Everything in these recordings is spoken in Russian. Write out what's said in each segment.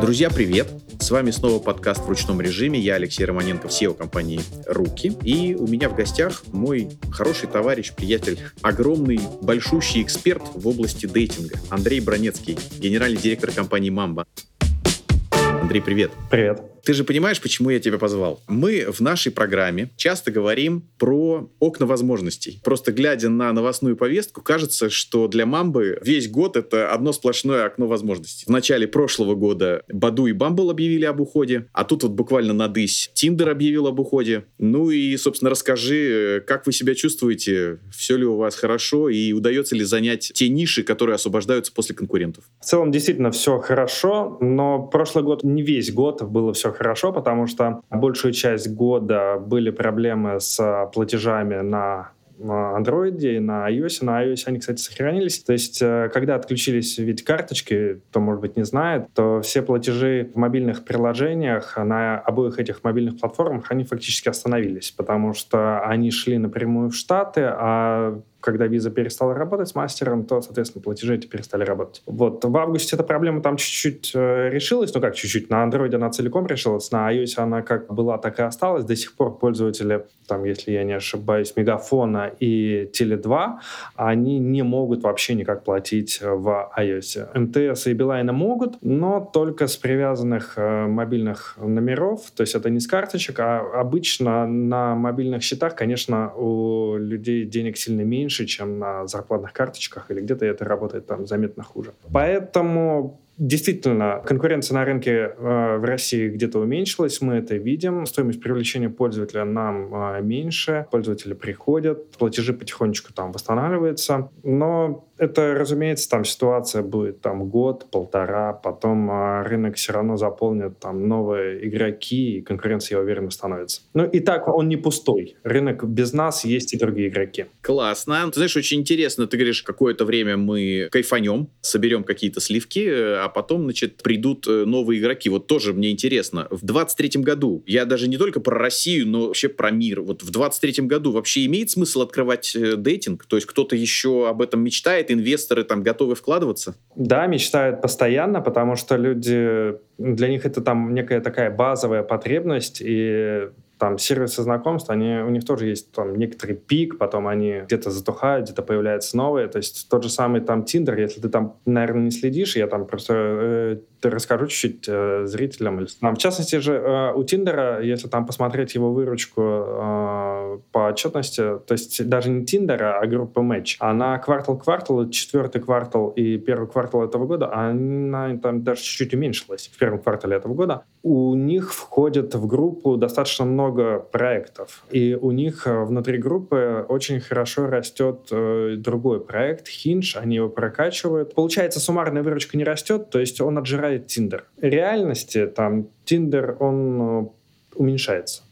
Друзья, привет! С вами снова подкаст в ручном режиме. Я Алексей Романенко, SEO компании «Руки». И у меня в гостях мой хороший товарищ, приятель, огромный, большущий эксперт в области дейтинга Андрей Бронецкий, генеральный директор компании «Мамба». Андрей, привет. Привет. Ты же понимаешь, почему я тебя позвал? Мы в нашей программе часто говорим про окна возможностей. Просто глядя на новостную повестку, кажется, что для Мамбы весь год это одно сплошное окно возможностей. В начале прошлого года Баду и Бамбл объявили об уходе, а тут вот буквально на дысь Тиндер объявил об уходе. Ну и, собственно, расскажи, как вы себя чувствуете, все ли у вас хорошо и удается ли занять те ниши, которые освобождаются после конкурентов? В целом, действительно, все хорошо, но прошлый год, не весь год было все хорошо, потому что большую часть года были проблемы с платежами на на Android и на iOS. На iOS они, кстати, сохранились. То есть, э, когда отключились ведь карточки, кто, может быть, не знает, то все платежи в мобильных приложениях на обоих этих мобильных платформах, они фактически остановились, потому что они шли напрямую в Штаты, а когда виза перестала работать с мастером, то, соответственно, платежи эти перестали работать. Вот в августе эта проблема там чуть-чуть э, решилась, ну как чуть-чуть, на Android она целиком решилась, на iOS она как была, так и осталась. До сих пор пользователи, там, если я не ошибаюсь, Мегафона и Теле2, они не могут вообще никак платить в iOS. МТС и Билайна могут, но только с привязанных э, мобильных номеров, то есть это не с карточек, а обычно на мобильных счетах, конечно, у людей денег сильно меньше, меньше, чем на зарплатных карточках, или где-то это работает там заметно хуже. Поэтому Действительно, конкуренция на рынке э, в России где-то уменьшилась, мы это видим. Стоимость привлечения пользователя нам э, меньше, пользователи приходят, платежи потихонечку там восстанавливаются. Но это, разумеется, там ситуация будет там год, полтора, потом э, рынок все равно заполнит там новые игроки, и конкуренция, я уверен, становится. Ну и так он не пустой. Рынок без нас есть и другие игроки. Классно. Ты знаешь, очень интересно, ты говоришь, какое-то время мы кайфанем, соберем какие-то сливки, а потом, значит, придут э, новые игроки. Вот тоже мне интересно. В 23 году, я даже не только про Россию, но вообще про мир. Вот в 23 году вообще имеет смысл открывать э, дейтинг? То есть кто-то еще об этом мечтает, инвесторы там готовы вкладываться? Да, мечтают постоянно, потому что люди, для них это там некая такая базовая потребность, и там сервисы знакомств, они, у них тоже есть там некоторый пик, потом они где-то затухают, где-то появляются новые. То есть тот же самый там Тиндер, если ты там, наверное, не следишь, я там просто э, расскажу чуть-чуть э, зрителям. Там, в частности же э, у Тиндера, если там посмотреть его выручку э, по отчетности, то есть даже не Тиндера, а группа Match, она квартал-квартал, четвертый квартал и первый квартал этого года, она там даже чуть-чуть уменьшилась в первом квартале этого года. У них входит в группу достаточно много проектов, и у них э, внутри группы очень хорошо растет э, другой проект, Hinge, они его прокачивают. Получается, суммарная выручка не растет, то есть он отжирает Тиндер. В реальности там Тиндер, он э, уменьшается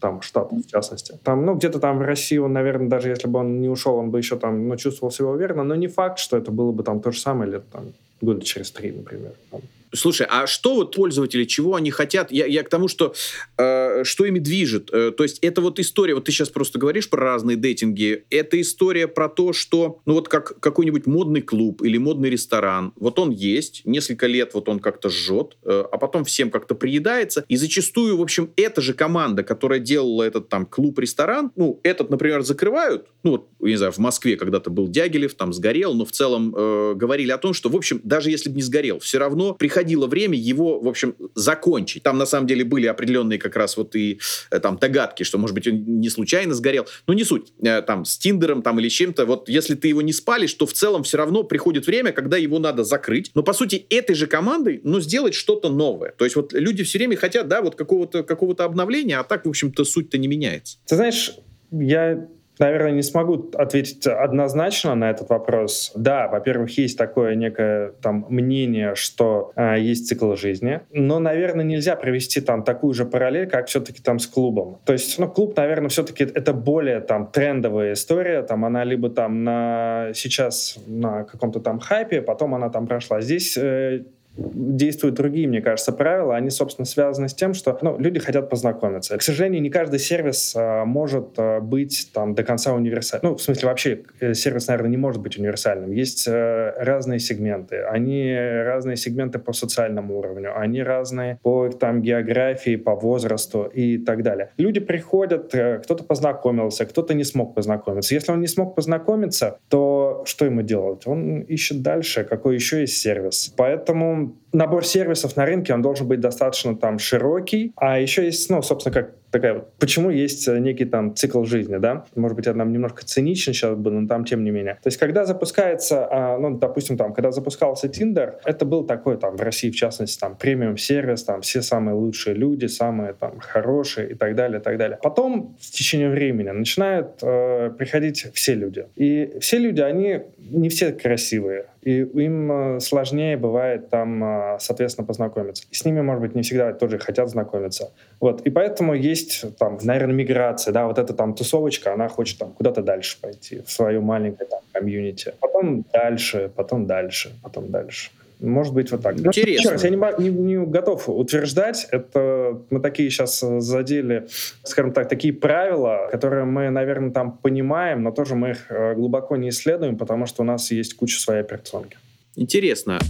там штат в частности. Там, ну, где-то там в России он, наверное, даже если бы он не ушел, он бы еще там, ну, чувствовал себя уверенно, но не факт, что это было бы там то же самое лет там года через три, например. Там. Слушай, а что вот пользователи, чего они хотят? Я, я к тому, что э, что ими движет. Э, то есть это вот история, вот ты сейчас просто говоришь про разные дейтинги, это история про то, что, ну вот как какой-нибудь модный клуб или модный ресторан, вот он есть, несколько лет вот он как-то жжет, э, а потом всем как-то приедается, и зачастую, в общем, эта же команда, которая делала этот там клуб-ресторан, ну, этот, например, закрывают, ну, вот, не знаю, в Москве когда-то был Дягилев, там сгорел, но в целом э, говорили о том, что, в общем, даже если бы не сгорел, все равно приходили приходило время его, в общем, закончить. Там, на самом деле, были определенные как раз вот и э, там догадки, что, может быть, он не случайно сгорел. Но не суть. Э, там, с Тиндером там или чем-то. Вот если ты его не спалишь, то в целом все равно приходит время, когда его надо закрыть. Но, по сути, этой же командой, ну, сделать что-то новое. То есть вот люди все время хотят, да, вот какого-то какого обновления, а так, в общем-то, суть-то не меняется. Ты знаешь, я наверное, не смогу ответить однозначно на этот вопрос. Да, во-первых, есть такое некое там мнение, что э, есть цикл жизни, но, наверное, нельзя провести там такую же параллель, как все-таки там с клубом. То есть, ну, клуб, наверное, все-таки это более там трендовая история, там она либо там на сейчас на каком-то там хайпе, потом она там прошла. Здесь э, действуют другие, мне кажется, правила. Они, собственно, связаны с тем, что ну, люди хотят познакомиться. К сожалению, не каждый сервис а, может а, быть там до конца универсальным. Ну, в смысле, вообще э, сервис, наверное, не может быть универсальным. Есть а, разные сегменты. Они разные сегменты по социальному уровню, они разные по там географии, по возрасту и так далее. Люди приходят, э, кто-то познакомился, кто-то не смог познакомиться. Если он не смог познакомиться, то что ему делать? Он ищет дальше, какой еще есть сервис. Поэтому um, набор сервисов на рынке, он должен быть достаточно там широкий, а еще есть, ну, собственно, как такая, почему есть э, некий там цикл жизни, да? Может быть, я нам немножко циничен сейчас был, но там тем не менее. То есть, когда запускается, а, ну, допустим, там, когда запускался Tinder, это был такой там в России, в частности, там премиум сервис, там все самые лучшие люди, самые там хорошие и так далее, и так далее. Потом в течение времени начинают э, приходить все люди. И все люди, они не все красивые и им э, сложнее бывает там, э, соответственно, познакомиться. И с ними, может быть, не всегда тоже хотят знакомиться. Вот. И поэтому есть там, наверное, миграция, да, вот эта там тусовочка, она хочет там куда-то дальше пойти, в свою маленькое там комьюнити. Потом дальше, потом дальше, потом дальше. Может быть, вот так. Ну, Интересно. Раз, я не, не, не готов утверждать. Это мы такие сейчас задели, скажем так, такие правила, которые мы, наверное, там понимаем, но тоже мы их э, глубоко не исследуем, потому что у нас есть куча своей операционки. Интересно.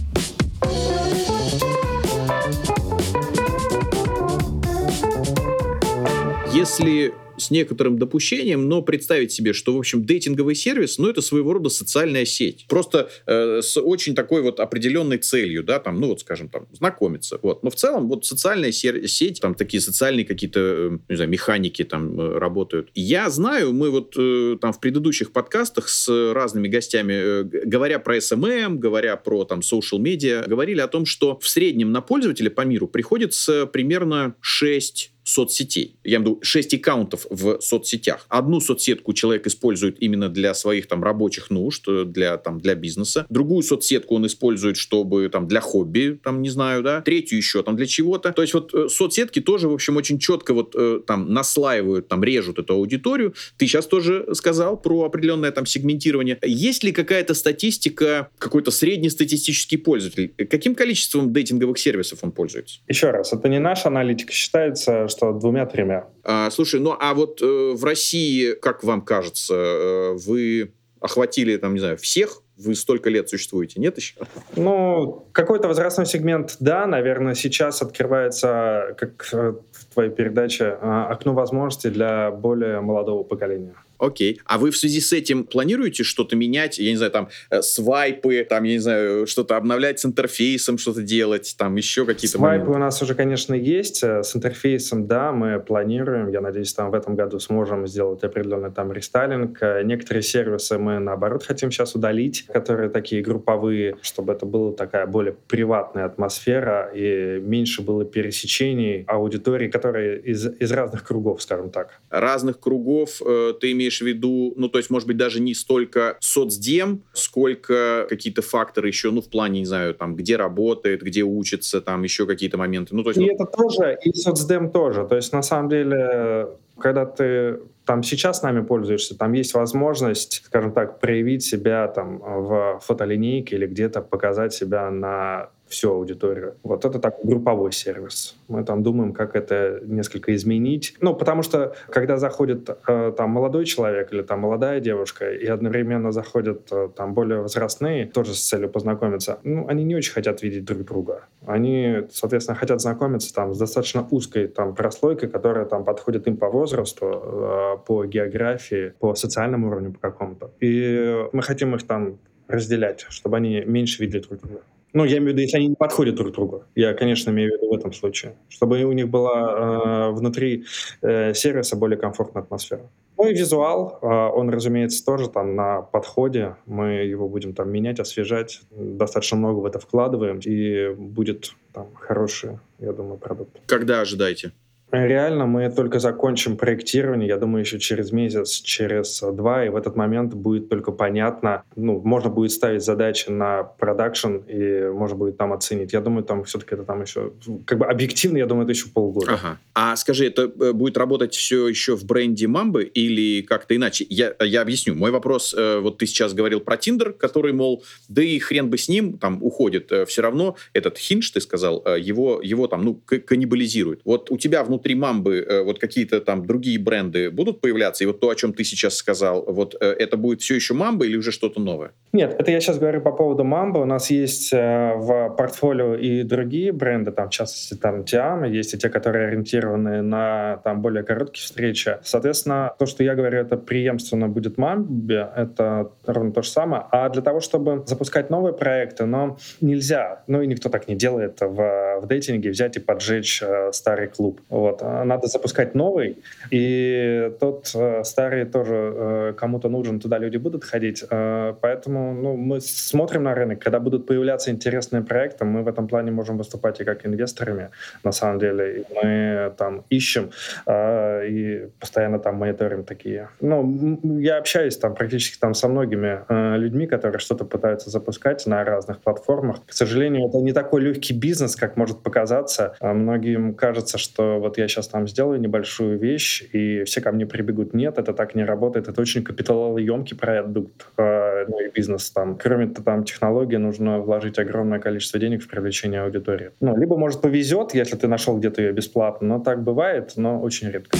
Если с некоторым допущением, но представить себе, что, в общем, дейтинговый сервис, ну, это своего рода социальная сеть. Просто э, с очень такой вот определенной целью, да, там, ну, вот, скажем, там, знакомиться. Вот. Но в целом, вот социальная сеть, там, такие социальные какие-то, э, не знаю, механики там э, работают. Я знаю, мы вот э, там в предыдущих подкастах с разными гостями, э, говоря про SMM, говоря про там social media, говорили о том, что в среднем на пользователя по миру приходится примерно 6 соцсетей. Я имею в виду 6 аккаунтов в соцсетях. Одну соцсетку человек использует именно для своих там рабочих нужд, для, там, для бизнеса. Другую соцсетку он использует, чтобы там для хобби, там, не знаю, да. Третью еще там для чего-то. То есть вот э, соцсетки тоже, в общем, очень четко вот э, там наслаивают, там режут эту аудиторию. Ты сейчас тоже сказал про определенное там сегментирование. Есть ли какая-то статистика, какой-то среднестатистический пользователь? Каким количеством дейтинговых сервисов он пользуется? Еще раз, это не наша аналитика. Считается, что что двумя-тремя. А, слушай, ну а вот э, в России, как вам кажется, э, вы охватили, там, не знаю, всех вы столько лет существуете, нет еще? Ну, какой-то возрастной сегмент, да, наверное, сейчас открывается, как э, в твоей передаче, а, окно возможностей для более молодого поколения. Окей. А вы в связи с этим планируете что-то менять? Я не знаю, там, э, свайпы, там, я не знаю, что-то обновлять с интерфейсом, что-то делать, там, еще какие-то Свайпы моменты? у нас уже, конечно, есть. Э, с интерфейсом, да, мы планируем. Я надеюсь, там в этом году сможем сделать определенный там рестайлинг. Э, некоторые сервисы мы, наоборот, хотим сейчас удалить, которые такие групповые, чтобы это была такая более приватная атмосфера и меньше было пересечений аудитории, которые из, из разных кругов, скажем так. Разных кругов э, ты имеешь имеешь в виду, ну, то есть, может быть, даже не столько соцдем, сколько какие-то факторы еще, ну, в плане, не знаю, там, где работает, где учится, там, еще какие-то моменты. Ну, то есть, и ну... это тоже, и соцдем тоже. То есть, на самом деле, когда ты там сейчас нами пользуешься, там есть возможность, скажем так, проявить себя там в фотолинейке или где-то показать себя на всю аудиторию. Вот это такой групповой сервис. Мы там думаем, как это несколько изменить. Ну, потому что, когда заходит э, там молодой человек или там молодая девушка, и одновременно заходят э, там более возрастные, тоже с целью познакомиться, ну, они не очень хотят видеть друг друга. Они, соответственно, хотят знакомиться там с достаточно узкой там прослойкой, которая там подходит им по возрасту, э, по географии, по социальному уровню по какому-то. И мы хотим их там разделять, чтобы они меньше видели друг друга. Ну, я имею в виду, если они не подходят друг другу. Я, конечно, имею в виду в этом случае. Чтобы у них была э, внутри э, сервиса более комфортная атмосфера. Ну и визуал, э, он, разумеется, тоже там на подходе. Мы его будем там менять, освежать. Достаточно много в это вкладываем, и будет там хороший, я думаю, продукт. Когда ожидаете? Реально мы только закончим проектирование, я думаю, еще через месяц, через два, и в этот момент будет только понятно, ну, можно будет ставить задачи на продакшн, и можно будет там оценить. Я думаю, там все-таки это там еще, как бы объективно, я думаю, это еще полгода. Ага. А скажи, это э, будет работать все еще в бренде Мамбы или как-то иначе? Я, я объясню. Мой вопрос, э, вот ты сейчас говорил про Тиндер, который, мол, да и хрен бы с ним, там уходит. Э, все равно этот хинж, ты сказал, его, его там, ну, каннибализирует. Вот у тебя внутри Мамбы вот какие-то там другие бренды будут появляться? И вот то, о чем ты сейчас сказал, вот это будет все еще Мамба или уже что-то новое? Нет, это я сейчас говорю по поводу Мамбы. У нас есть в портфолио и другие бренды, там, в частности, там, Тиама, есть и те, которые ориентированы на там более короткие встречи. Соответственно, то, что я говорю, это преемственно будет Мамбе, это ровно то же самое. А для того, чтобы запускать новые проекты, но нельзя, ну и никто так не делает в, в дейтинге, взять и поджечь э, старый клуб. Вот. А надо запускать новый, и тот э, старый тоже э, кому-то нужен, туда люди будут ходить. Э, поэтому ну, мы смотрим на рынок, когда будут появляться интересные проекты, мы в этом плане можем выступать и как инвесторами, на самом деле. И мы там ищем э, и постоянно там мониторим такие. Ну, я общаюсь там практически там со многими э, людьми, которые что-то пытаются запускать на разных платформах. К сожалению, это не такой легкий бизнес, как может показаться. А многим кажется, что вот я сейчас там сделаю небольшую вещь, и все ко мне прибегут. Нет, это так не работает. Это очень капиталоемкий продукт, э, ну бизнес там. Кроме там технологии, нужно вложить огромное количество денег в привлечение аудитории. Ну, либо, может, повезет, если ты нашел где-то ее бесплатно, но так бывает, но очень редко.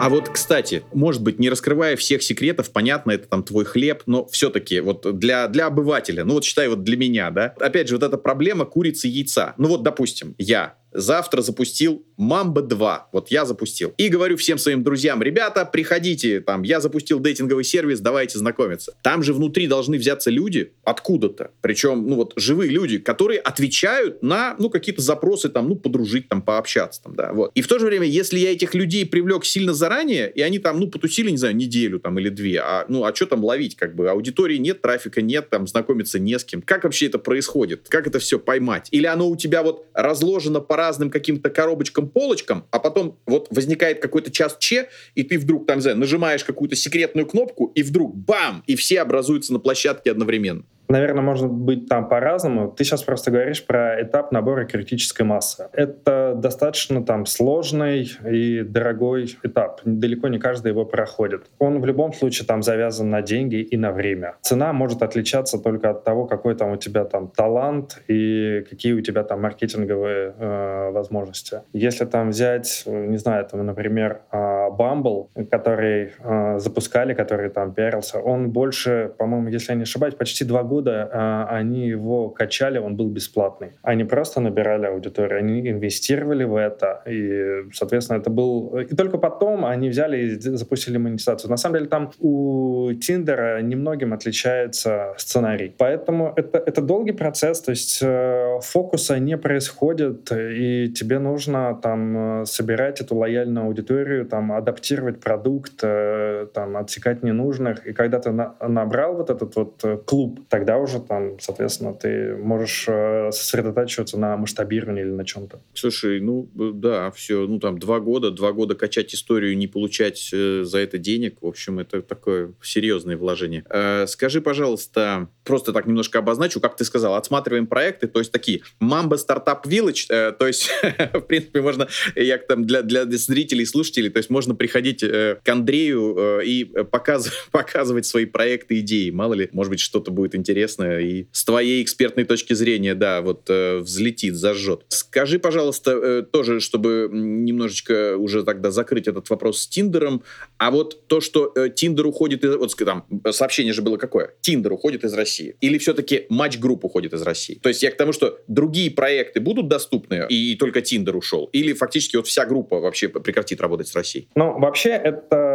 А вот, кстати, может быть, не раскрывая всех секретов, понятно, это там твой хлеб, но все-таки вот для, для обывателя, ну вот считай вот для меня, да, опять же, вот эта проблема курицы и яйца. Ну вот, допустим, я завтра запустил Мамба 2. Вот я запустил. И говорю всем своим друзьям, ребята, приходите, там, я запустил дейтинговый сервис, давайте знакомиться. Там же внутри должны взяться люди откуда-то. Причем, ну вот, живые люди, которые отвечают на, ну, какие-то запросы, там, ну, подружить, там, пообщаться, там, да, вот. И в то же время, если я этих людей привлек сильно заранее, и они там, ну, потусили, не знаю, неделю, там, или две, а, ну, а что там ловить, как бы, аудитории нет, трафика нет, там, знакомиться не с кем. Как вообще это происходит? Как это все поймать? Или оно у тебя вот разложено по разным каким-то коробочкам, полочкам, а потом вот возникает какой-то час Че, и ты вдруг там, не нажимаешь какую-то секретную кнопку, и вдруг бам! И все образуются на площадке одновременно. Наверное, можно быть там по-разному. Ты сейчас просто говоришь про этап набора критической массы. Это достаточно там сложный и дорогой этап. Далеко не каждый его проходит. Он в любом случае там завязан на деньги и на время. Цена может отличаться только от того, какой там у тебя там талант и какие у тебя там маркетинговые э, возможности. Если там взять, не знаю, там, например, э, Bumble, который э, запускали, который там пиарился, он больше, по-моему, если я не ошибаюсь, почти два года года а, они его качали, он был бесплатный. Они просто набирали аудиторию, они инвестировали в это, и, соответственно, это был... И только потом они взяли и запустили монетизацию. На самом деле там у Тиндера немногим отличается сценарий. Поэтому это, это долгий процесс, то есть э, фокуса не происходит, и тебе нужно там э, собирать эту лояльную аудиторию, там адаптировать продукт, э, там отсекать ненужных. И когда ты на, набрал вот этот вот клуб, тогда тогда уже там, соответственно, ты можешь э, сосредотачиваться на масштабировании или на чем-то. Слушай, ну э, да, все, ну там два года, два года качать историю, не получать э, за это денег, в общем, это такое серьезное вложение. Скажи, пожалуйста, просто так немножко обозначу, как ты сказал, отсматриваем проекты, то есть такие Mamba Startup Village, то есть, в принципе, можно, я там для, для зрителей, слушателей, то есть можно приходить к Андрею и показ, показывать свои проекты, идеи, мало ли, может быть, что-то будет интересно интересно и с твоей экспертной точки зрения, да, вот э, взлетит, зажжет. Скажи, пожалуйста, э, тоже, чтобы немножечко уже тогда закрыть этот вопрос с Тиндером, а вот то, что э, Тиндер уходит из... Вот там сообщение же было какое? Тиндер уходит из России. Или все-таки Match Group уходит из России? То есть я к тому, что другие проекты будут доступны, и только Тиндер ушел? Или фактически вот вся группа вообще прекратит работать с Россией? Ну, вообще, это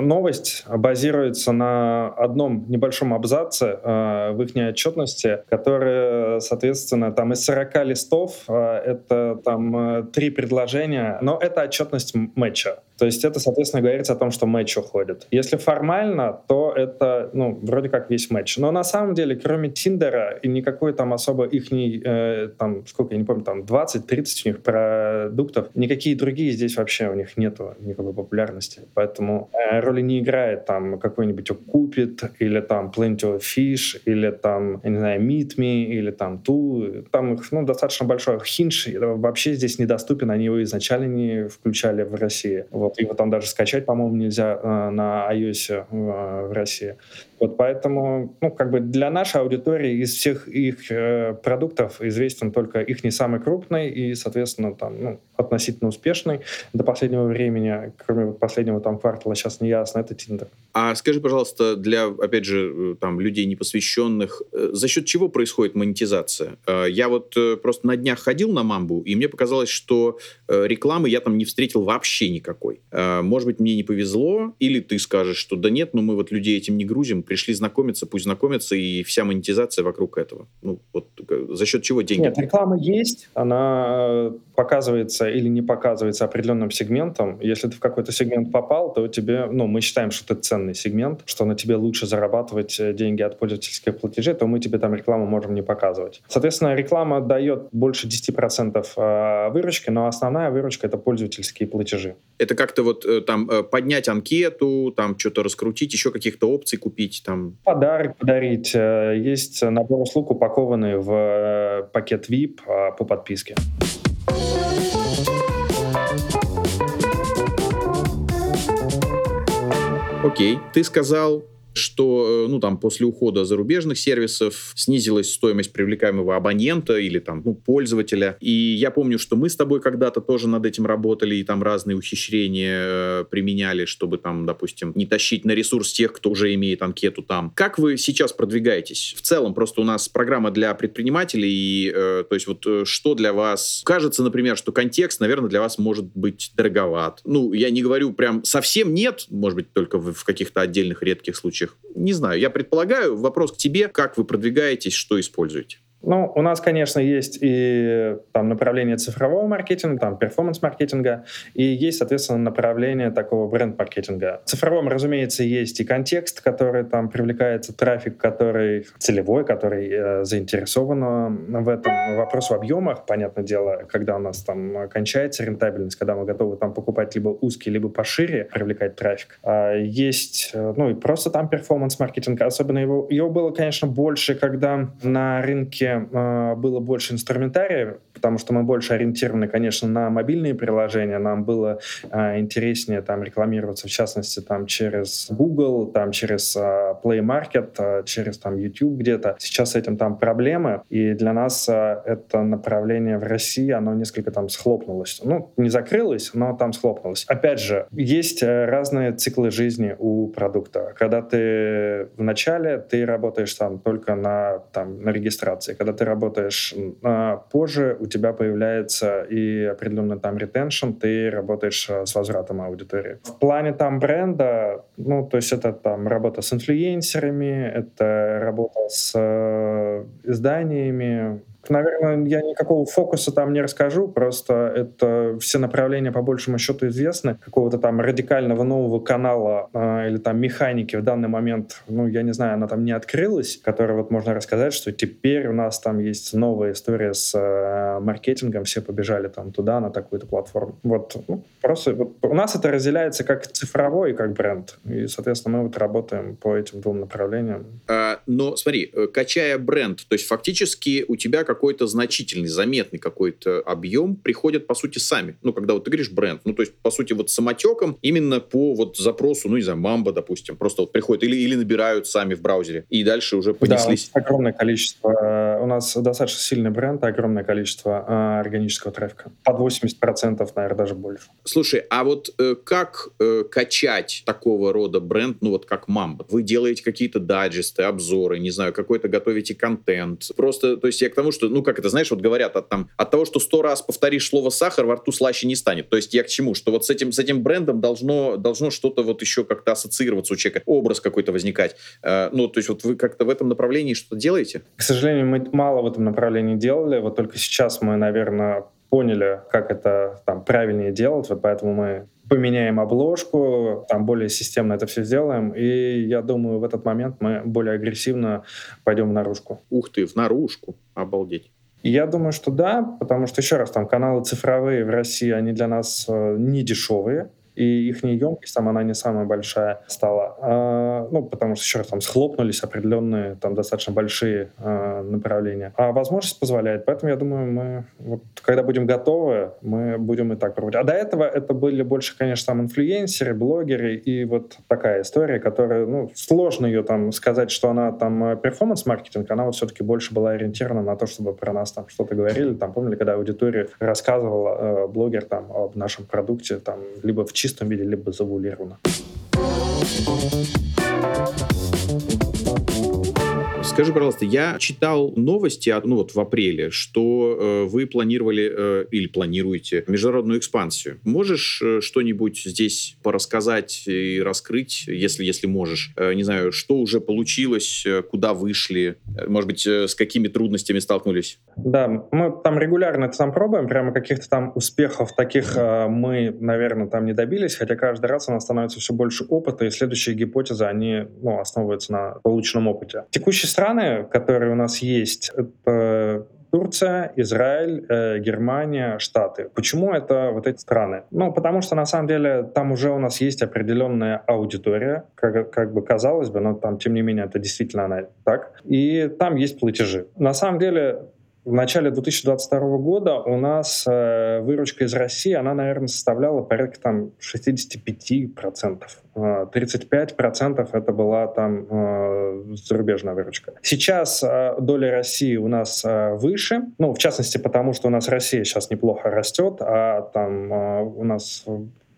новость базируется на одном небольшом абзаце э, в их отчетности, которые, соответственно, там из 40 листов, э, это там э, три предложения, но это отчетность матча. То есть это, соответственно, говорится о том, что матч уходит. Если формально, то это, ну, вроде как весь матч. Но на самом деле, кроме Тиндера и никакой там особо их, э, там, сколько, я не помню, там 20-30 у них продуктов, никакие другие здесь вообще у них нету никакой популярности. Поэтому э, роли не играет там какой-нибудь Купит или там Plenty of Fish или там, я не знаю, Meet Me или там Ту. Там их, ну, достаточно большой. Хинш вообще здесь недоступен, они его изначально не включали в России. Вот, его там даже скачать, по-моему, нельзя э, на iOS э, в России. Вот поэтому, ну, как бы для нашей аудитории из всех их э, продуктов известен только их не самый крупный и, соответственно, там, ну, относительно успешный до последнего времени, кроме последнего там квартала, сейчас не ясно, это Tinder. А скажи, пожалуйста, для, опять же, э, там, людей непосвященных, э, за счет чего происходит монетизация? Э, я вот просто на днях ходил на Мамбу, и мне показалось, что рекламы я там не встретил вообще никакой. Может быть, мне не повезло, или ты скажешь, что да нет, ну мы вот людей этим не грузим, пришли знакомиться, пусть знакомятся, и вся монетизация вокруг этого. Ну, вот за счет чего деньги? Нет, реклама есть, она показывается или не показывается определенным сегментом. Если ты в какой-то сегмент попал, то тебе, ну, мы считаем, что ты ценный сегмент, что на тебе лучше зарабатывать э, деньги от пользовательских платежей, то мы тебе там рекламу можем не показывать. Соответственно, реклама дает больше 10% э, выручки, но основная выручка — это пользовательские платежи. Это как-то вот э, там поднять анкету, там что-то раскрутить, еще каких-то опций купить? Там... Подарок подарить. Есть набор услуг, упакованный в пакет VIP по подписке. Окей, ты сказал что, э, ну, там, после ухода зарубежных сервисов снизилась стоимость привлекаемого абонента или, там, ну, пользователя. И я помню, что мы с тобой когда-то тоже над этим работали, и там разные ухищрения э, применяли, чтобы, там, допустим, не тащить на ресурс тех, кто уже имеет анкету там. Как вы сейчас продвигаетесь? В целом, просто у нас программа для предпринимателей, и, э, то есть, вот, э, что для вас? Кажется, например, что контекст, наверное, для вас может быть дороговат. Ну, я не говорю прям совсем нет, может быть, только в, в каких-то отдельных редких случаях, случаях? Не знаю, я предполагаю. Вопрос к тебе, как вы продвигаетесь, что используете? Ну, у нас, конечно, есть и там направление цифрового маркетинга, там перформанс-маркетинга, и есть, соответственно, направление такого бренд-маркетинга. В цифровом, разумеется, есть и контекст, который там привлекается, трафик, который целевой, который э, заинтересован в этом. Вопрос в объемах, понятное дело, когда у нас там кончается рентабельность, когда мы готовы там покупать либо узкий, либо пошире, привлекать трафик. А есть, э, ну, и просто там перформанс-маркетинг. Особенно его, его было, конечно, больше, когда на рынке э, было больше инструментария, потому что мы больше ориентированы, конечно, на мобильные приложения. Нам было э, интереснее там рекламироваться, в частности, там через Google, там через э, Play Market, э, через там YouTube где-то. Сейчас с этим там проблемы, и для нас э, это направление в России, оно несколько там схлопнулось. Ну, не закрылось, но там схлопнулось. Опять же, есть э, разные циклы жизни у продукта. Когда ты в начале, ты работаешь там только на, там, на регистрации. Когда ты работаешь позже, у тебя появляется и определенный там ретеншн, ты работаешь а, с возвратом аудитории. В плане там бренда, ну, то есть это там работа с инфлюенсерами, это работа с э, изданиями, Наверное, я никакого фокуса там не расскажу, просто это все направления по большему счету известны. Какого-то там радикального нового канала э, или там механики в данный момент, ну, я не знаю, она там не открылась, которая вот можно рассказать, что теперь у нас там есть новая история с э, маркетингом, все побежали там туда, на такую-то платформу. Вот, ну, просто вот, у нас это разделяется как цифровой как бренд. И, соответственно, мы вот работаем по этим двум направлениям. А, но смотри, э, качая бренд, то есть фактически у тебя как какой-то значительный, заметный какой-то объем приходят, по сути, сами. Ну, когда вот ты говоришь бренд, ну, то есть, по сути, вот самотеком именно по вот запросу, ну, не знаю, Мамба, допустим, просто вот приходят или, или набирают сами в браузере и дальше уже понеслись. Да, огромное количество, у нас достаточно сильный бренд, огромное количество э, органического трафика. Под 80%, наверное, даже больше. Слушай, а вот э, как э, качать такого рода бренд, ну, вот как Мамба? Вы делаете какие-то дайджесты, обзоры, не знаю, какой-то готовите контент. Просто, то есть я к тому, что ну, как это, знаешь, вот говорят, от, там, от того, что сто раз повторишь слово «сахар», во рту слаще не станет. То есть я к чему? Что вот с этим, с этим брендом должно, должно что-то вот еще как-то ассоциироваться у человека, образ какой-то возникать. Э, ну, то есть вот вы как-то в этом направлении что-то делаете? К сожалению, мы мало в этом направлении делали. Вот только сейчас мы, наверное, поняли, как это там правильнее делать, вот поэтому мы поменяем обложку, там более системно это все сделаем, и я думаю, в этот момент мы более агрессивно пойдем в наружку. Ух ты, в наружку, обалдеть. Я думаю, что да, потому что, еще раз, там каналы цифровые в России, они для нас э, не дешевые и их емкость там, она не самая большая стала. А, ну, потому что, еще раз, там схлопнулись определенные, там, достаточно большие а, направления. А возможность позволяет. Поэтому, я думаю, мы, вот, когда будем готовы, мы будем и так проводить. А до этого это были больше, конечно, там инфлюенсеры, блогеры и вот такая история, которая, ну, сложно ее там сказать, что она там перформанс-маркетинг, она вот все-таки больше была ориентирована на то, чтобы про нас там что-то говорили. Там, помнили, когда аудитория рассказывала э, блогер там об нашем продукте, там, либо в чистом виде, либо завулировано. Скажи, пожалуйста, я читал новости, ну вот в апреле, что э, вы планировали э, или планируете международную экспансию. Можешь э, что-нибудь здесь порассказать и раскрыть, если, если можешь? Э, не знаю, что уже получилось, э, куда вышли, э, может быть, э, с какими трудностями столкнулись? Да, мы там регулярно это сам пробуем, прямо каких-то там успехов таких э, мы, наверное, там не добились, хотя каждый раз у становится все больше опыта, и следующие гипотезы, они ну, основываются на полученном опыте. Текущие страны страны, которые у нас есть, это Турция, Израиль, э, Германия, Штаты. Почему это вот эти страны? Ну, потому что на самом деле там уже у нас есть определенная аудитория, как, как бы казалось бы, но там, тем не менее, это действительно она так. И там есть платежи. На самом деле в начале 2022 года у нас э, выручка из России, она, наверное, составляла порядка там 65%. 35% э, это была там э, зарубежная выручка. Сейчас э, доля России у нас э, выше, ну, в частности, потому что у нас Россия сейчас неплохо растет, а там э, у нас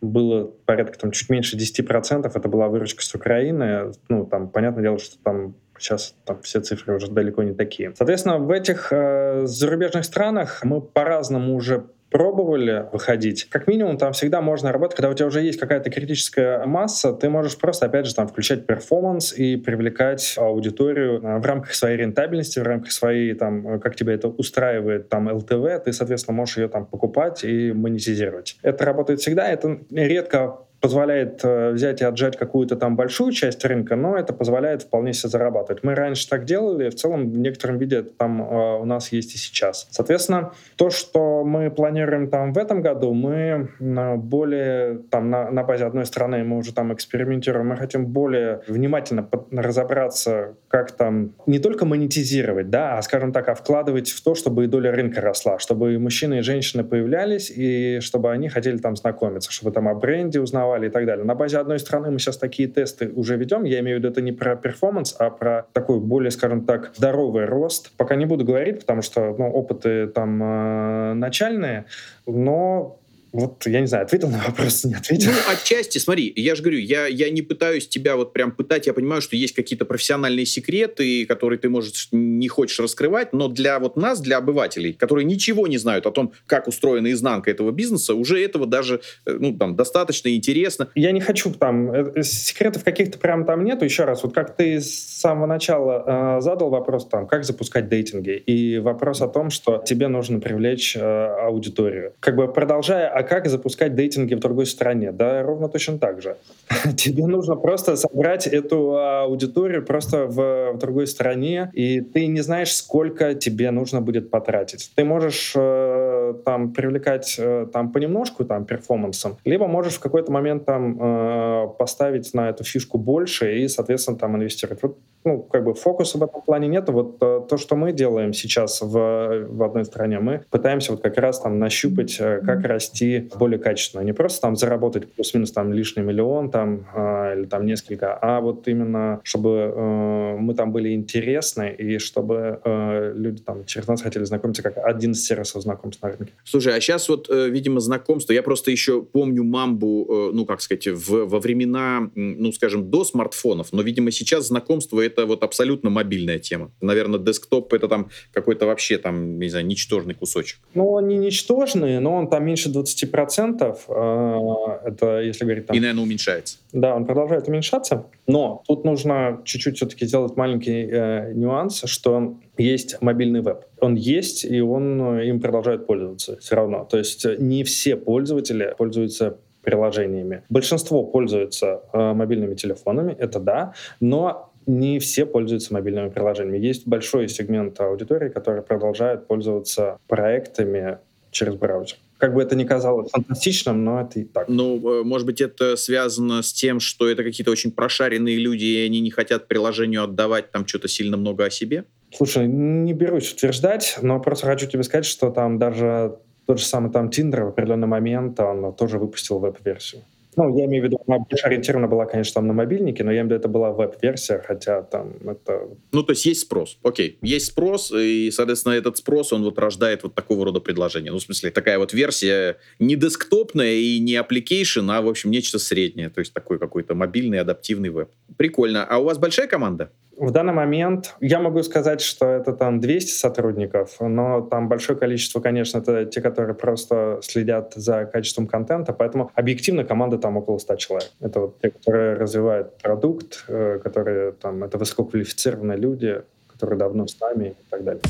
было порядка там чуть меньше 10%, это была выручка с Украины. Ну, там, понятное дело, что там Сейчас там все цифры уже далеко не такие. Соответственно, в этих э, зарубежных странах мы по-разному уже пробовали выходить. Как минимум, там всегда можно работать, когда у тебя уже есть какая-то критическая масса, ты можешь просто, опять же, там включать перформанс и привлекать аудиторию э, в рамках своей рентабельности, в рамках своей, там, э, как тебя это устраивает, там, ЛТВ, ты, соответственно, можешь ее там покупать и монетизировать. Это работает всегда, это редко позволяет э, взять и отжать какую-то там большую часть рынка, но это позволяет вполне себе зарабатывать. Мы раньше так делали, в целом в некотором виде это там э, у нас есть и сейчас. Соответственно, то, что мы планируем там в этом году, мы более там на, на базе одной страны мы уже там экспериментируем, мы хотим более внимательно разобраться, как там не только монетизировать, да, а, скажем так, а вкладывать в то, чтобы и доля рынка росла, чтобы и мужчины, и женщины появлялись, и чтобы они хотели там знакомиться, чтобы там о бренде узнавали, узнавали и так далее. На базе одной страны мы сейчас такие тесты уже ведем. Я имею в виду это не про перформанс, а про такой более, скажем так, здоровый рост. Пока не буду говорить, потому что ну, опыты там э, начальные, но вот, я не знаю, ответил на вопрос, не ответил. Ну, отчасти, смотри, я же говорю, я, я не пытаюсь тебя вот прям пытать, я понимаю, что есть какие-то профессиональные секреты, которые ты, может, не хочешь раскрывать, но для вот нас, для обывателей, которые ничего не знают о том, как устроена изнанка этого бизнеса, уже этого даже, э, ну, там, достаточно интересно. Я не хочу там, э, секретов каких-то прям там нету. Еще раз, вот как ты с самого начала э, задал вопрос там, как запускать дейтинги, и вопрос о том, что тебе нужно привлечь э, аудиторию. Как бы продолжая а как запускать дейтинги в другой стране? Да, ровно точно так же. Тебе нужно просто собрать эту аудиторию просто в, в другой стране, и ты не знаешь, сколько тебе нужно будет потратить. Ты можешь э, там привлекать э, там понемножку там перформансом, либо можешь в какой-то момент там э, поставить на эту фишку больше и, соответственно, там инвестировать. Вот, ну, как бы фокуса в этом плане нет. Вот э, то, что мы делаем сейчас в, в одной стране, мы пытаемся вот как раз там нащупать, э, как расти более качественно. Не просто там заработать плюс-минус там лишний миллион там э, или там несколько, а вот именно чтобы э, мы там были интересны и чтобы э, люди там через нас хотели знакомиться как один из сервисов знакомств на рынке. Слушай, а сейчас вот, э, видимо, знакомство, я просто еще помню мамбу, ну, как сказать, в, во времена, ну, скажем, до смартфонов, но, видимо, сейчас знакомство это вот абсолютно мобильная тема. Наверное, десктоп это там какой-то вообще там, не знаю, ничтожный кусочек. Ну, он не ничтожный, но он там меньше 20%. Э, это если говорить там... И, наверное, уменьшается. Да, он продолжает уменьшаться. Но тут нужно чуть-чуть все-таки сделать маленький э, нюанс, что есть мобильный веб. Он есть, и он э, им продолжает пользоваться все равно. То есть не все пользователи пользуются приложениями. Большинство пользуются э, мобильными телефонами, это да, но не все пользуются мобильными приложениями. Есть большой сегмент аудитории, который продолжает пользоваться проектами через браузер. Как бы это ни казалось фантастичным, но это и так. Ну, э, может быть, это связано с тем, что это какие-то очень прошаренные люди, и они не хотят приложению отдавать там что-то сильно много о себе? Слушай, не берусь утверждать, но просто хочу тебе сказать, что там даже тот же самый там Tinder в определенный момент, он тоже выпустил веб-версию. Ну, я имею в виду, она больше ориентирована была, конечно, там на мобильнике, но я имею в виду, это была веб-версия, хотя там это... Ну, то есть есть спрос. Окей, есть спрос, и, соответственно, этот спрос, он вот рождает вот такого рода предложения. Ну, в смысле, такая вот версия не десктопная и не application, а, в общем, нечто среднее. То есть такой какой-то мобильный адаптивный веб. Прикольно. А у вас большая команда? В данный момент я могу сказать, что это там 200 сотрудников, но там большое количество, конечно, это те, которые просто следят за качеством контента, поэтому объективно команда там около 100 человек. Это вот те, которые развивают продукт, э, которые там, это высококвалифицированные люди, которые давно с нами и так далее.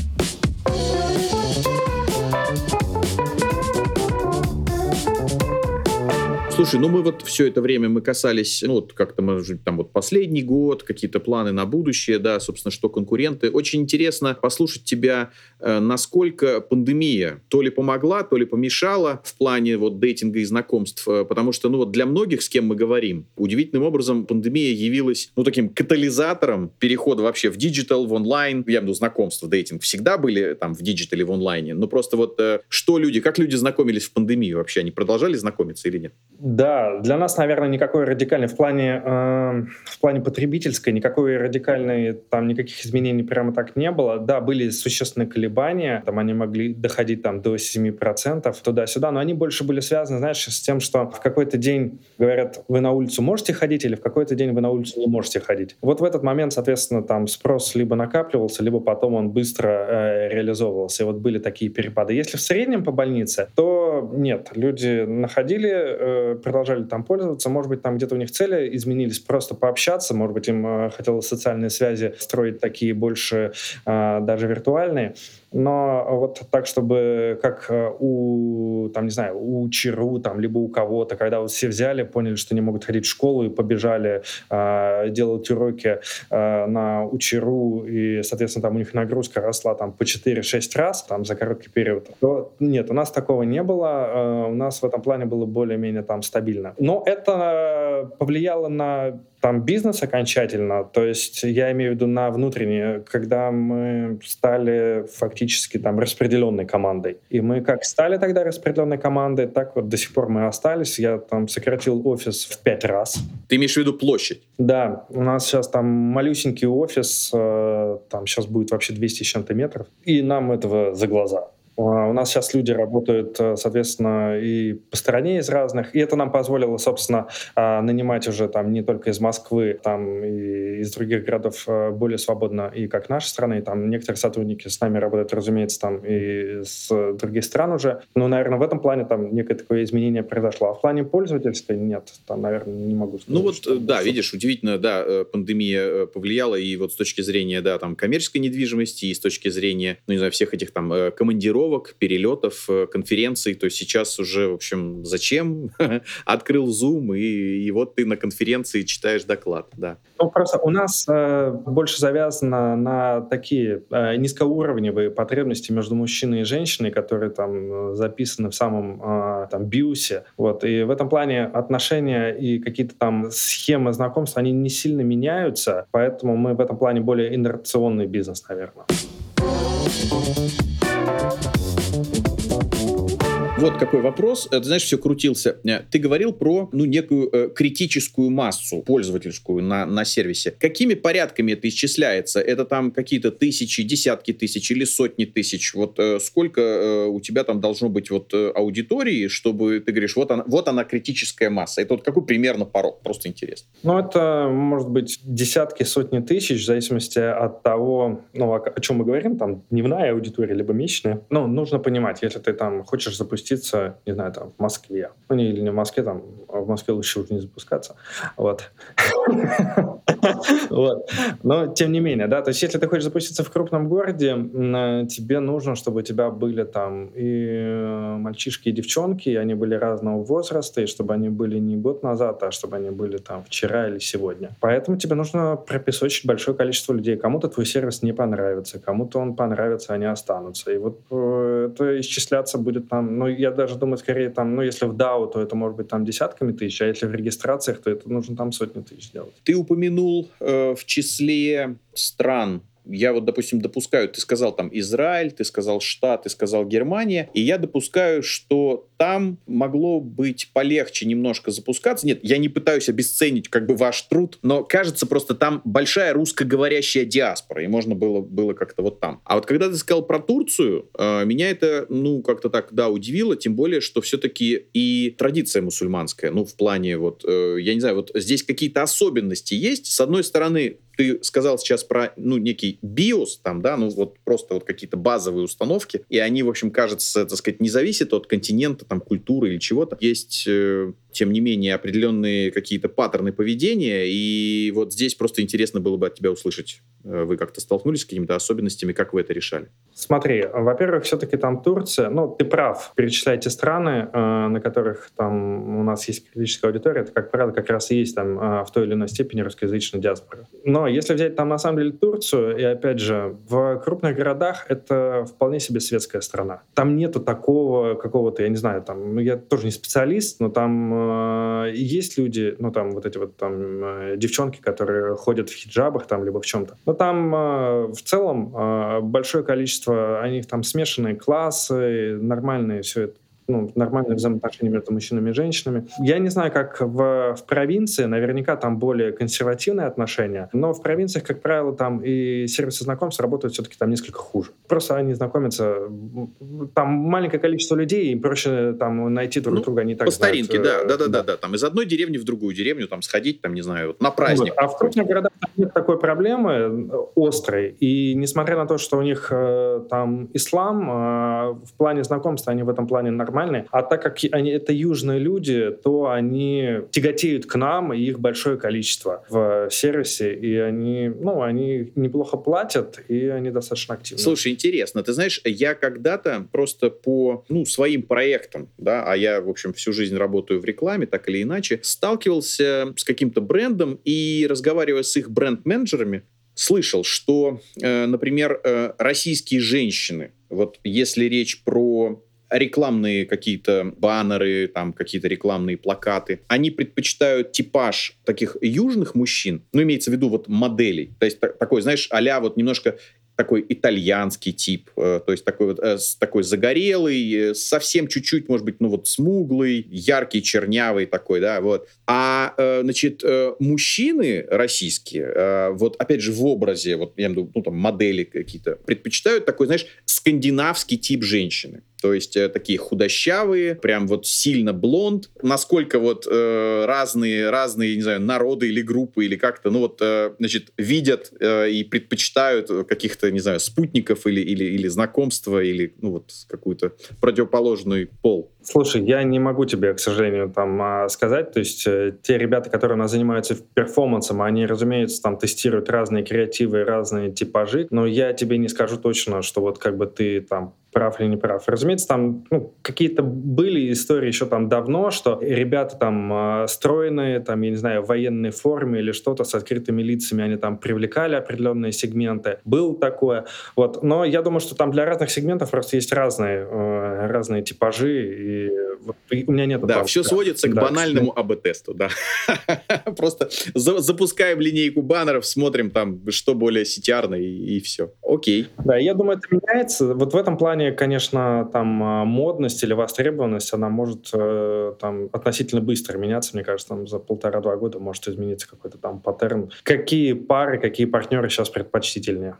Слушай, ну мы вот все это время мы касались, ну вот как-то, может там вот последний год, какие-то планы на будущее, да, собственно, что конкуренты. Очень интересно послушать тебя, э, насколько пандемия то ли помогла, то ли помешала в плане вот дейтинга и знакомств, э, потому что, ну вот для многих, с кем мы говорим, удивительным образом пандемия явилась, ну таким катализатором перехода вообще в диджитал, в онлайн, я имею в знакомства, дейтинг всегда были там в диджитале, в онлайне, но просто вот э, что люди, как люди знакомились в пандемии вообще, они продолжали знакомиться или нет? Да, для нас, наверное, никакой радикальной в плане, э, в плане потребительской, никакой радикальной, там никаких изменений прямо так не было. Да, были существенные колебания, там они могли доходить там до 7% туда-сюда, но они больше были связаны, знаешь, с тем, что в какой-то день говорят, вы на улицу можете ходить, или в какой-то день вы на улицу не можете ходить. Вот в этот момент, соответственно, там спрос либо накапливался, либо потом он быстро э, реализовывался. И вот были такие перепады. Если в среднем по больнице, то нет, люди находили э, продолжали там пользоваться. Может быть, там где-то у них цели изменились, просто пообщаться. Может быть, им э, хотелось социальные связи строить такие больше э, даже виртуальные но вот так, чтобы как э, у, там, не знаю, у Чиру, там, либо у кого-то, когда вот все взяли, поняли, что не могут ходить в школу и побежали э, делать уроки э, на Учеру, и, соответственно, там у них нагрузка росла там по 4-6 раз там за короткий период, то нет, у нас такого не было, э, у нас в этом плане было более-менее там стабильно. Но это повлияло на там бизнес окончательно, то есть я имею в виду на внутреннее, когда мы стали фактически там распределенной командой. И мы как стали тогда распределенной командой, так вот до сих пор мы остались. Я там сократил офис в пять раз. Ты имеешь в виду площадь? Да, у нас сейчас там малюсенький офис, э, там сейчас будет вообще 200 с чем-то метров, и нам этого за глаза. А, у нас сейчас люди работают, э, соответственно, и по стороне из разных, и это нам позволило, собственно, а, нанимать уже там не только из Москвы, там и из других городов э, более свободно, и как нашей страны, и там некоторые сотрудники с нами работают, разумеется, там и с других стран уже. Но, наверное, в этом плане там некое такое изменение произошло. А в плане пользовательства нет, там, наверное, не могу сказать. Ну вот, да, что... видишь, удивительно, да, э, пандемия повлияла, и вот с точки зрения, да, там, коммерческой недвижимости, и с точки зрения, ну, не знаю, всех этих там командировок, командировок, перелетов, э, конференций. То есть сейчас уже, в общем, зачем? Открыл Zoom, и, и вот ты на конференции читаешь доклад, да. Ну, просто у нас э, больше завязано на такие э, низкоуровневые потребности между мужчиной и женщиной, которые там э, записаны в самом э, там биусе. Вот. И в этом плане отношения и какие-то там схемы знакомств, они не сильно меняются, поэтому мы в этом плане более инерционный бизнес, наверное. Вот какой вопрос. Ты знаешь, все крутился. Э, ты говорил про ну, некую э, критическую массу пользовательскую на, на сервисе. Какими порядками это исчисляется? Это там какие-то тысячи, десятки тысяч или сотни тысяч? Вот э, сколько э, у тебя там должно быть вот э, аудитории, чтобы ты говоришь, вот она, вот она критическая масса? Это вот какой примерно порог? Просто интересно. Ну, это может быть десятки, сотни тысяч, в зависимости от того, ну, о, о чем мы говорим, там, дневная аудитория, либо месячная. Ну, нужно понимать, если ты там хочешь запуститься, не знаю, там, в Москве, ну, не, или не в Москве, там, а в Москве лучше уже не запускаться, вот. Вот. Но, тем не менее, да, то есть если ты хочешь запуститься в крупном городе, тебе нужно, чтобы у тебя были там и э, мальчишки, и девчонки, и они были разного возраста, и чтобы они были не год назад, а чтобы они были там вчера или сегодня. Поэтому тебе нужно пропесочить большое количество людей. Кому-то твой сервис не понравится, кому-то он понравится, они останутся. И вот э, это исчисляться будет там, ну, я даже думаю, скорее там, ну, если в DAO, то это может быть там десятками тысяч, а если в регистрациях, то это нужно там сотни тысяч делать. Ты упомянул э, в числе стран я вот, допустим, допускаю, ты сказал там Израиль, ты сказал Штат, ты сказал Германия, и я допускаю, что там могло быть полегче немножко запускаться. Нет, я не пытаюсь обесценить как бы ваш труд, но кажется просто там большая русскоговорящая диаспора, и можно было, было как-то вот там. А вот когда ты сказал про Турцию, э, меня это, ну, как-то так, да, удивило, тем более, что все-таки и традиция мусульманская, ну, в плане вот, э, я не знаю, вот здесь какие-то особенности есть. С одной стороны, ты сказал сейчас про, ну, некий BIOS, там, да, ну, вот просто вот какие-то базовые установки, и они, в общем, кажется, так сказать, не зависят от континента, там, культуры или чего-то. Есть э, тем не менее, определенные какие-то паттерны поведения, и вот здесь просто интересно было бы от тебя услышать. Э, вы как-то столкнулись с какими-то особенностями, как вы это решали? Смотри, во-первых, все-таки там Турция, ну, ты прав, перечисляйте страны, э, на которых там у нас есть критическая аудитория, это, как правило, как раз и есть там в той или иной степени русскоязычная диаспора. Но если взять там, на самом деле, Турцию, и опять же, в крупных городах это вполне себе светская страна. Там нету такого какого-то, я не знаю, там, ну, я тоже не специалист, но там Э, есть люди, ну там вот эти вот там э, девчонки, которые ходят в хиджабах там либо в чем-то. Но там э, в целом большое количество, они там смешанные классы, нормальные все это ну, нормальные взаимоотношения между мужчинами и женщинами. Я не знаю, как в, в провинции, наверняка там более консервативные отношения, но в провинциях, как правило, там и сервисы знакомств работают все-таки там несколько хуже. Просто они знакомятся, там маленькое количество людей, и проще там найти друг ну, друга, они так По старинке, да, да, да, да, да, там из одной деревни в другую деревню там сходить, там, не знаю, на праздник. Вот. А в крупных городах нет такой проблемы э, острой, и несмотря на то, что у них э, там ислам, э, в плане знакомства они в этом плане нормально нормальные. А так как они это южные люди, то они тяготеют к нам, и их большое количество в сервисе, и они, ну, они неплохо платят, и они достаточно активны. Слушай, интересно, ты знаешь, я когда-то просто по, ну, своим проектам, да, а я, в общем, всю жизнь работаю в рекламе, так или иначе, сталкивался с каким-то брендом и разговаривая с их бренд-менеджерами, слышал, что, э, например, э, российские женщины, вот если речь про рекламные какие-то баннеры, там какие-то рекламные плакаты, они предпочитают типаж таких южных мужчин, ну, имеется в виду вот моделей. То есть такой, знаешь, а вот немножко такой итальянский тип, э, то есть такой вот э, такой загорелый, э, совсем чуть-чуть, может быть, ну вот смуглый, яркий, чернявый такой, да, вот. А, значит, мужчины российские, вот опять же в образе, вот я имею в виду, ну там модели какие-то, предпочитают такой, знаешь, скандинавский тип женщины. То есть э, такие худощавые, прям вот сильно блонд. Насколько вот э, разные, разные, не знаю, народы или группы или как-то, ну вот, э, значит, видят э, и предпочитают каких-то, не знаю, спутников или, или, или знакомства, или, ну вот, какую-то противоположный пол. Слушай, я не могу тебе, к сожалению, там а, сказать. То есть э, те ребята, которые у нас занимаются перформансом, они, разумеется, там тестируют разные креативы, разные типажи, но я тебе не скажу точно, что вот как бы ты там прав или не прав. Разумеется, там ну, какие-то были истории еще там давно, что ребята там э, стройные, там, я не знаю, в военной форме или что-то с открытыми лицами, они там привлекали определенные сегменты. Было такое. Вот. Но я думаю, что там для разных сегментов просто есть разные, э, разные типажи, и, вот, у меня нет... Да, все сводится к да, банальному АБ-тесту, да. Просто за, запускаем линейку баннеров, смотрим там, что более CTR, и, и все. Окей. Да, я думаю, это меняется. Вот в этом плане, конечно, там а, модность или востребованность, она может э, там относительно быстро меняться. Мне кажется, там за полтора-два года может измениться какой-то там паттерн. Какие пары, какие партнеры сейчас предпочтительнее?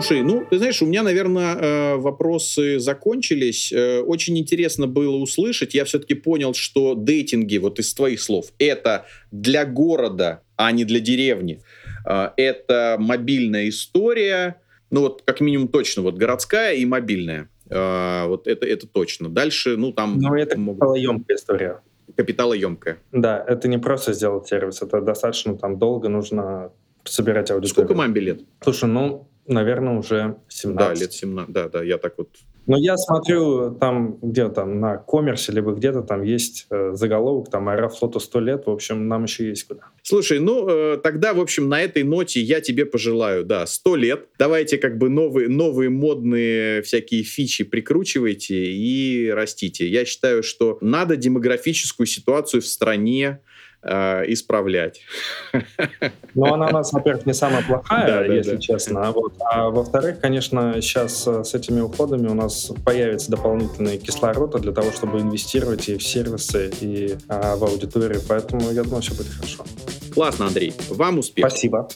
Слушай, ну, ты знаешь, у меня, наверное, э, вопросы закончились. Э, очень интересно было услышать. Я все-таки понял, что дейтинги, вот из твоих слов, это для города, а не для деревни. Э, это мобильная история, ну вот как минимум точно, вот городская и мобильная. Вот это, это точно. Дальше, ну там... Ну это могут... история. Капиталоемкая. Да, это не просто сделать сервис, это достаточно там долго нужно собирать аудиторию. Сколько маме лет? Слушай, ну, наверное, уже 17. Да, лет 17, да, да, я так вот но я смотрю, там где-то на коммерсе, либо где-то там есть э, заголовок, там Аэрофлоту 100 лет, в общем, нам еще есть куда. Слушай, ну э, тогда, в общем, на этой ноте я тебе пожелаю, да, 100 лет. Давайте как бы новые, новые модные всякие фичи прикручивайте и растите. Я считаю, что надо демографическую ситуацию в стране э, исправлять. Ну, она у нас, во-первых, не самая плохая, да, если да, честно. Да. Вот. А во-вторых, конечно, сейчас э, с этими уходами у нас появится дополнительный кислород для того, чтобы инвестировать и в сервисы, и а, в аудиторию. Поэтому я думаю, все будет хорошо. Классно, Андрей. Вам успехов. Спасибо.